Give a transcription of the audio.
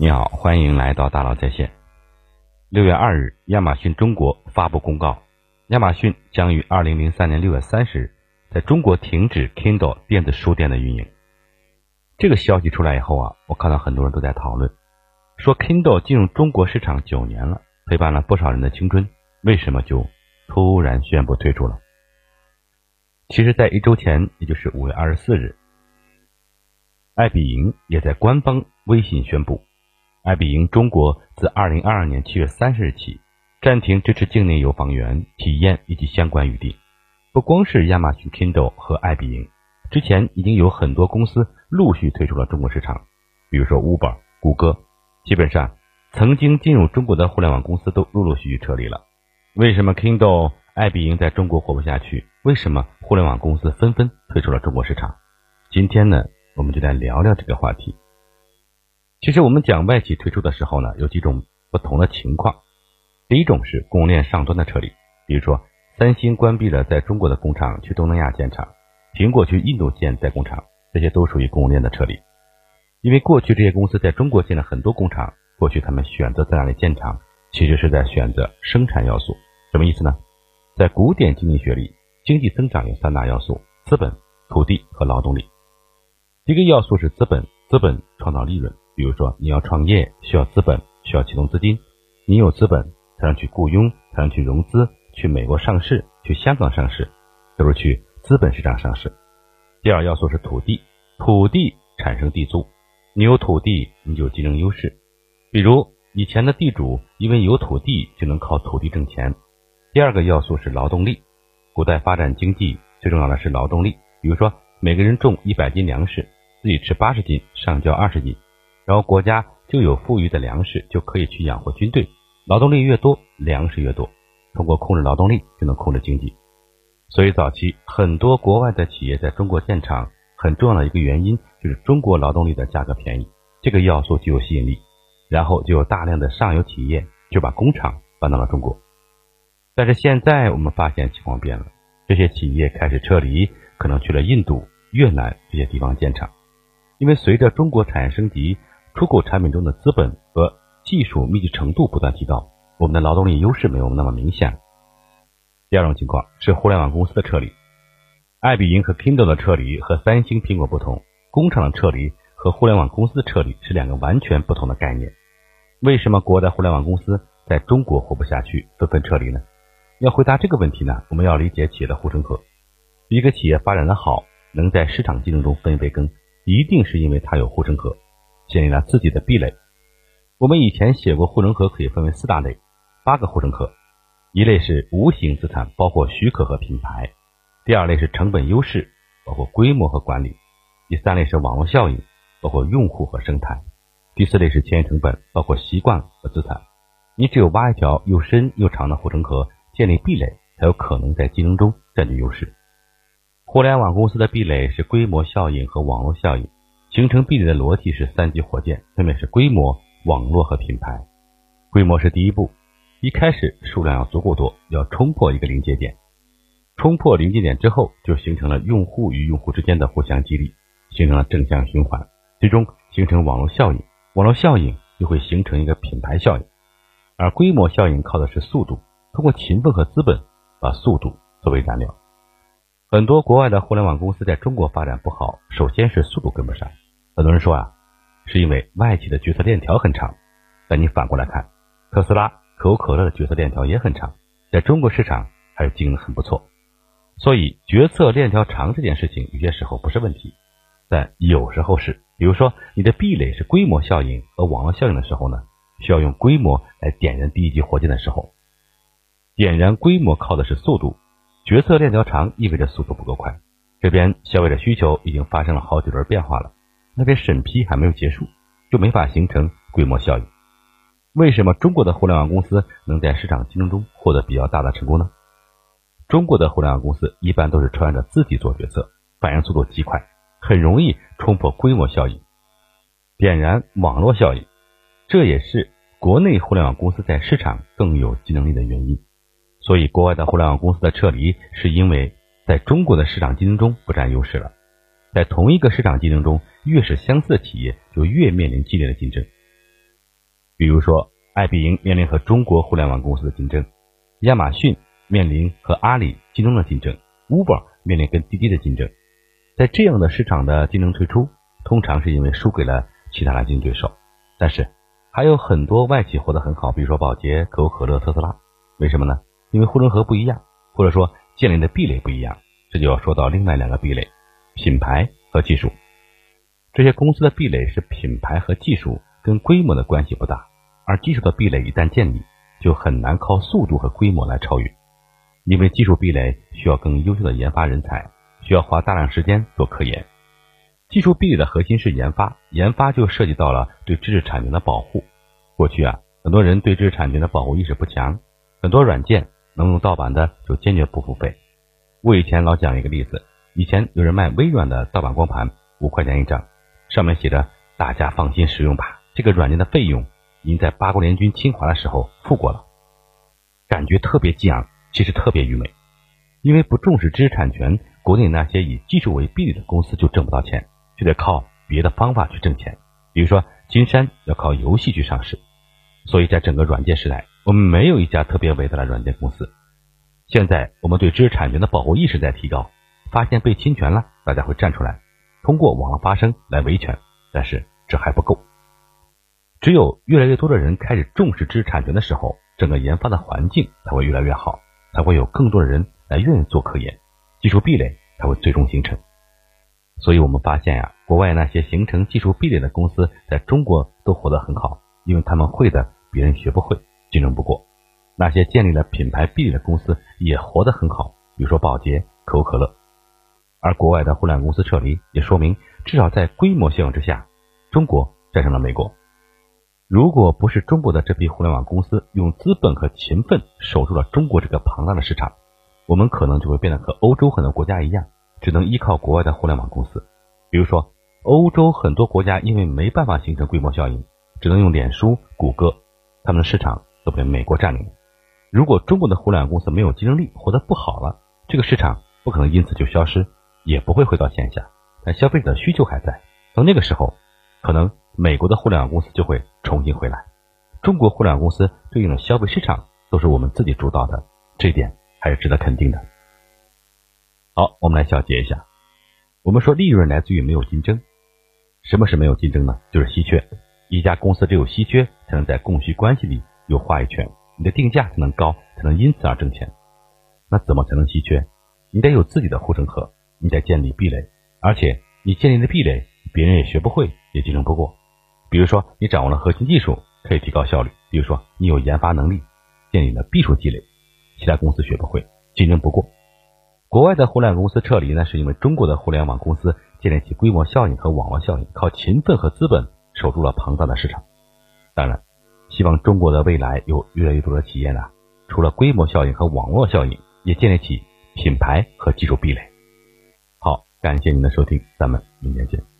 你好，欢迎来到大佬在线。六月二日，亚马逊中国发布公告，亚马逊将于二零零三年六月三十日在中国停止 Kindle 电子书店的运营。这个消息出来以后啊，我看到很多人都在讨论，说 Kindle 进入中国市场九年了，陪伴了不少人的青春，为什么就突然宣布退出了？其实，在一周前，也就是五月二十四日，艾比营也在官方微信宣布，爱彼迎中国自二零二二年七月三十日起暂停支持境内游房源体验以及相关预订。不光是亚马逊 Kindle 和爱彼迎，之前已经有很多公司陆续退出了中国市场，比如说 Uber、谷歌，基本上曾经进入中国的互联网公司都陆陆续续撤离了。为什么 Kindle？爱彼迎在中国活不下去，为什么互联网公司纷纷退出了中国市场？今天呢，我们就来聊聊这个话题。其实我们讲外企退出的时候呢，有几种不同的情况。第一种是供应链上端的撤离，比如说三星关闭了在中国的工厂，去东南亚建厂；苹果去印度建代工厂，这些都属于供应链的撤离。因为过去这些公司在中国建了很多工厂，过去他们选择在哪里建厂，其实是在选择生产要素。什么意思呢？在古典经济学里，经济增长有三大要素：资本、土地和劳动力。第一个要素是资本，资本创造利润。比如说，你要创业需要资本，需要启动资金，你有资本才能去雇佣，才能去融资，去美国上市，去香港上市，都是去资本市场上市。第二要素是土地，土地产生地租，你有土地你就有竞争优势。比如以前的地主因为有土地就能靠土地挣钱。第二个要素是劳动力。古代发展经济最重要的是劳动力。比如说，每个人种一百斤粮食，自己吃八十斤，上交二十斤，然后国家就有富余的粮食，就可以去养活军队。劳动力越多，粮食越多。通过控制劳动力，就能控制经济。所以早期很多国外的企业在中国建厂，很重要的一个原因就是中国劳动力的价格便宜，这个要素具有吸引力。然后就有大量的上游企业就把工厂搬到了中国。但是现在我们发现情况变了，这些企业开始撤离，可能去了印度、越南这些地方建厂，因为随着中国产业升级，出口产品中的资本和技术密集程度不断提高，我们的劳动力优势没有那么明显。第二种情况是互联网公司的撤离，爱彼迎和 Kindle 的撤离和三星、苹果不同，工厂的撤离和互联网公司的撤离是两个完全不同的概念。为什么国外的互联网公司在中国活不下去，纷纷撤离呢？要回答这个问题呢，我们要理解企业的护城河。一个企业发展的好，能在市场竞争中分一杯羹，一定是因为它有护城河，建立了自己的壁垒。我们以前写过护城河可以分为四大类，八个护城河。一类是无形资产，包括许可和品牌；第二类是成本优势，包括规模和管理；第三类是网络效应，包括用户和生态；第四类是前沿成本，包括习惯和资产。你只有挖一条又深又长的护城河。建立壁垒才有可能在竞争中占据优势。互联网公司的壁垒是规模效应和网络效应。形成壁垒的逻辑是三级火箭，分别是规模、网络和品牌。规模是第一步，一开始数量要足够多，要冲破一个临界点。冲破临界点之后，就形成了用户与用户之间的互相激励，形成了正向循环，最终形成网络效应。网络效应就会形成一个品牌效应，而规模效应靠的是速度。通过勤奋和资本，把速度作为燃料。很多国外的互联网公司在中国发展不好，首先是速度跟不上。很多人说啊，是因为外企的决策链条很长。但你反过来看，特斯拉、可口可乐的决策链条也很长，在中国市场还是经营的很不错。所以决策链条长这件事情，有些时候不是问题，但有时候是。比如说，你的壁垒是规模效应和网络效应的时候呢，需要用规模来点燃第一级火箭的时候。点燃规模靠的是速度，决策链条长意味着速度不够快。这边消费者需求已经发生了好几轮变化了，那边审批还没有结束，就没法形成规模效应。为什么中国的互联网公司能在市场竞争中获得比较大的成功呢？中国的互联网公司一般都是穿着自己做决策，反应速度极快，很容易冲破规模效应，点燃网络效应。这也是国内互联网公司在市场更有竞争力的原因。所以，国外的互联网公司的撤离，是因为在中国的市场竞争中不占优势了。在同一个市场竞争中，越是相似的企业，就越面临激烈的竞争。比如说，爱彼迎面临和中国互联网公司的竞争，亚马逊面临和阿里、京东的竞争，Uber 面临跟滴滴的竞争。在这样的市场的竞争退出，通常是因为输给了其他的竞争对手。但是还有很多外企活得很好，比如说宝洁、可口可乐、特斯拉。为什么呢？因为护城河不一样，或者说建立的壁垒不一样。这就要说到另外两个壁垒：品牌和技术。这些公司的壁垒是品牌和技术，跟规模的关系不大。而技术的壁垒一旦建立，就很难靠速度和规模来超越。因为技术壁垒需要更优秀的研发人才，需要花大量时间做科研。技术壁垒的核心是研发，研发就涉及到了对知识产权的保护。过去啊，很多人对知识产权的保护意识不强，很多软件能用盗版的就坚决不付费。我以前老讲一个例子，以前有人卖微软的盗版光盘，五块钱一张，上面写着“大家放心使用吧”，这个软件的费用您在八国联军侵华的时候付过了，感觉特别激昂，其实特别愚昧，因为不重视知识产权，国内那些以技术为壁垒的公司就挣不到钱。就得靠别的方法去挣钱，比如说金山要靠游戏去上市，所以在整个软件时代，我们没有一家特别伟大的软件公司。现在我们对知识产权的保护意识在提高，发现被侵权了，大家会站出来，通过网络发声来维权。但是这还不够，只有越来越多的人开始重视知识产权的时候，整个研发的环境才会越来越好，才会有更多的人来愿意做科研，技术壁垒才会最终形成。所以我们发现呀，国外那些形成技术壁垒的公司，在中国都活得很好，因为他们会的别人学不会，竞争不过。那些建立了品牌壁垒的公司也活得很好，比如说宝洁、可口可乐。而国外的互联网公司撤离，也说明至少在规模效应之下，中国战胜了美国。如果不是中国的这批互联网公司用资本和勤奋守住了中国这个庞大的市场，我们可能就会变得和欧洲很多国家一样。只能依靠国外的互联网公司，比如说欧洲很多国家因为没办法形成规模效应，只能用脸书、谷歌，他们的市场都被美国占领。如果中国的互联网公司没有竞争力，活得不好了，这个市场不可能因此就消失，也不会回到线下，但消费者的需求还在。到那个时候，可能美国的互联网公司就会重新回来。中国互联网公司对应的消费市场都是我们自己主导的，这一点还是值得肯定的。好，我们来小结一下。我们说利润来自于没有竞争。什么是没有竞争呢？就是稀缺。一家公司只有稀缺，才能在供需关系里有话语权，你的定价才能高，才能因此而挣钱。那怎么才能稀缺？你得有自己的护城河，你得建立壁垒，而且你建立的壁垒，别人也学不会，也竞争不过。比如说，你掌握了核心技术，可以提高效率；比如说，你有研发能力，建立了技术积累，其他公司学不会，竞争不过。国外的互联网公司撤离呢，是因为中国的互联网公司建立起规模效应和网络效应，靠勤奋和资本守住了庞大的市场。当然，希望中国的未来有越来越多的企业呢，除了规模效应和网络效应，也建立起品牌和技术壁垒。感谢您的收听，咱们明天见。